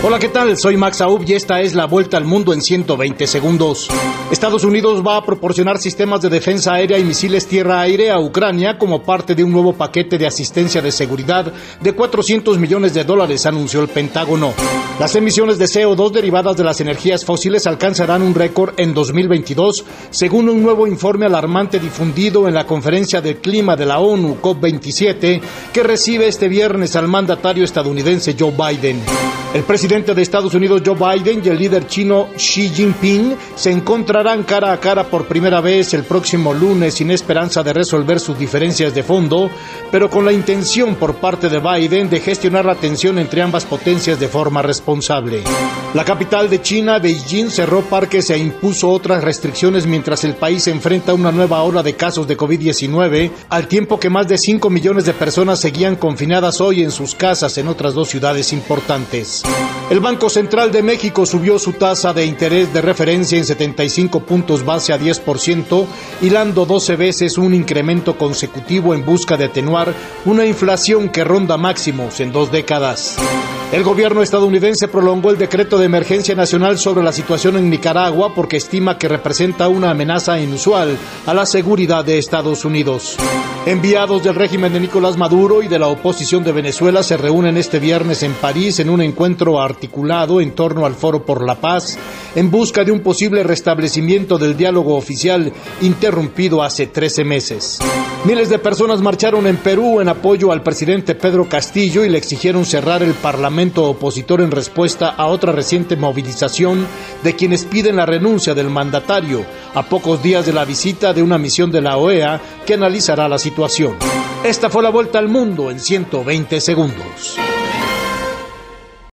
Hola, ¿qué tal? Soy Max Aub y esta es la vuelta al mundo en 120 segundos. Estados Unidos va a proporcionar sistemas de defensa aérea y misiles tierra-aire a Ucrania como parte de un nuevo paquete de asistencia de seguridad de 400 millones de dólares, anunció el Pentágono. Las emisiones de CO2 derivadas de las energías fósiles alcanzarán un récord en 2022, según un nuevo informe alarmante difundido en la conferencia del clima de la ONU COP27 que recibe este viernes al mandatario estadounidense Joe Biden. El presidente de Estados Unidos Joe Biden y el líder chino Xi Jinping se encontrarán cara a cara por primera vez el próximo lunes sin esperanza de resolver sus diferencias de fondo, pero con la intención por parte de Biden de gestionar la tensión entre ambas potencias de forma responsable. La capital de China, Beijing, cerró parques e impuso otras restricciones mientras el país enfrenta una nueva ola de casos de COVID-19, al tiempo que más de 5 millones de personas seguían confinadas hoy en sus casas en otras dos ciudades importantes. El Banco Central de México subió su tasa de interés de referencia en 75 puntos base a 10%, hilando 12 veces un incremento consecutivo en busca de atenuar una inflación que ronda máximos en dos décadas. El gobierno estadounidense prolongó el decreto de emergencia nacional sobre la situación en Nicaragua porque estima que representa una amenaza inusual a la seguridad de Estados Unidos. Enviados del régimen de Nicolás Maduro y de la oposición de Venezuela se reúnen este viernes en París en un encuentro articulado en torno al Foro por la Paz en busca de un posible restablecimiento del diálogo oficial interrumpido hace 13 meses. Miles de personas marcharon en Perú en apoyo al presidente Pedro Castillo y le exigieron cerrar el parlamento opositor en respuesta a otra reciente movilización de quienes piden la renuncia del mandatario a pocos días de la visita de una misión de la OEA que analizará la situación. Esta fue la vuelta al mundo en 120 segundos.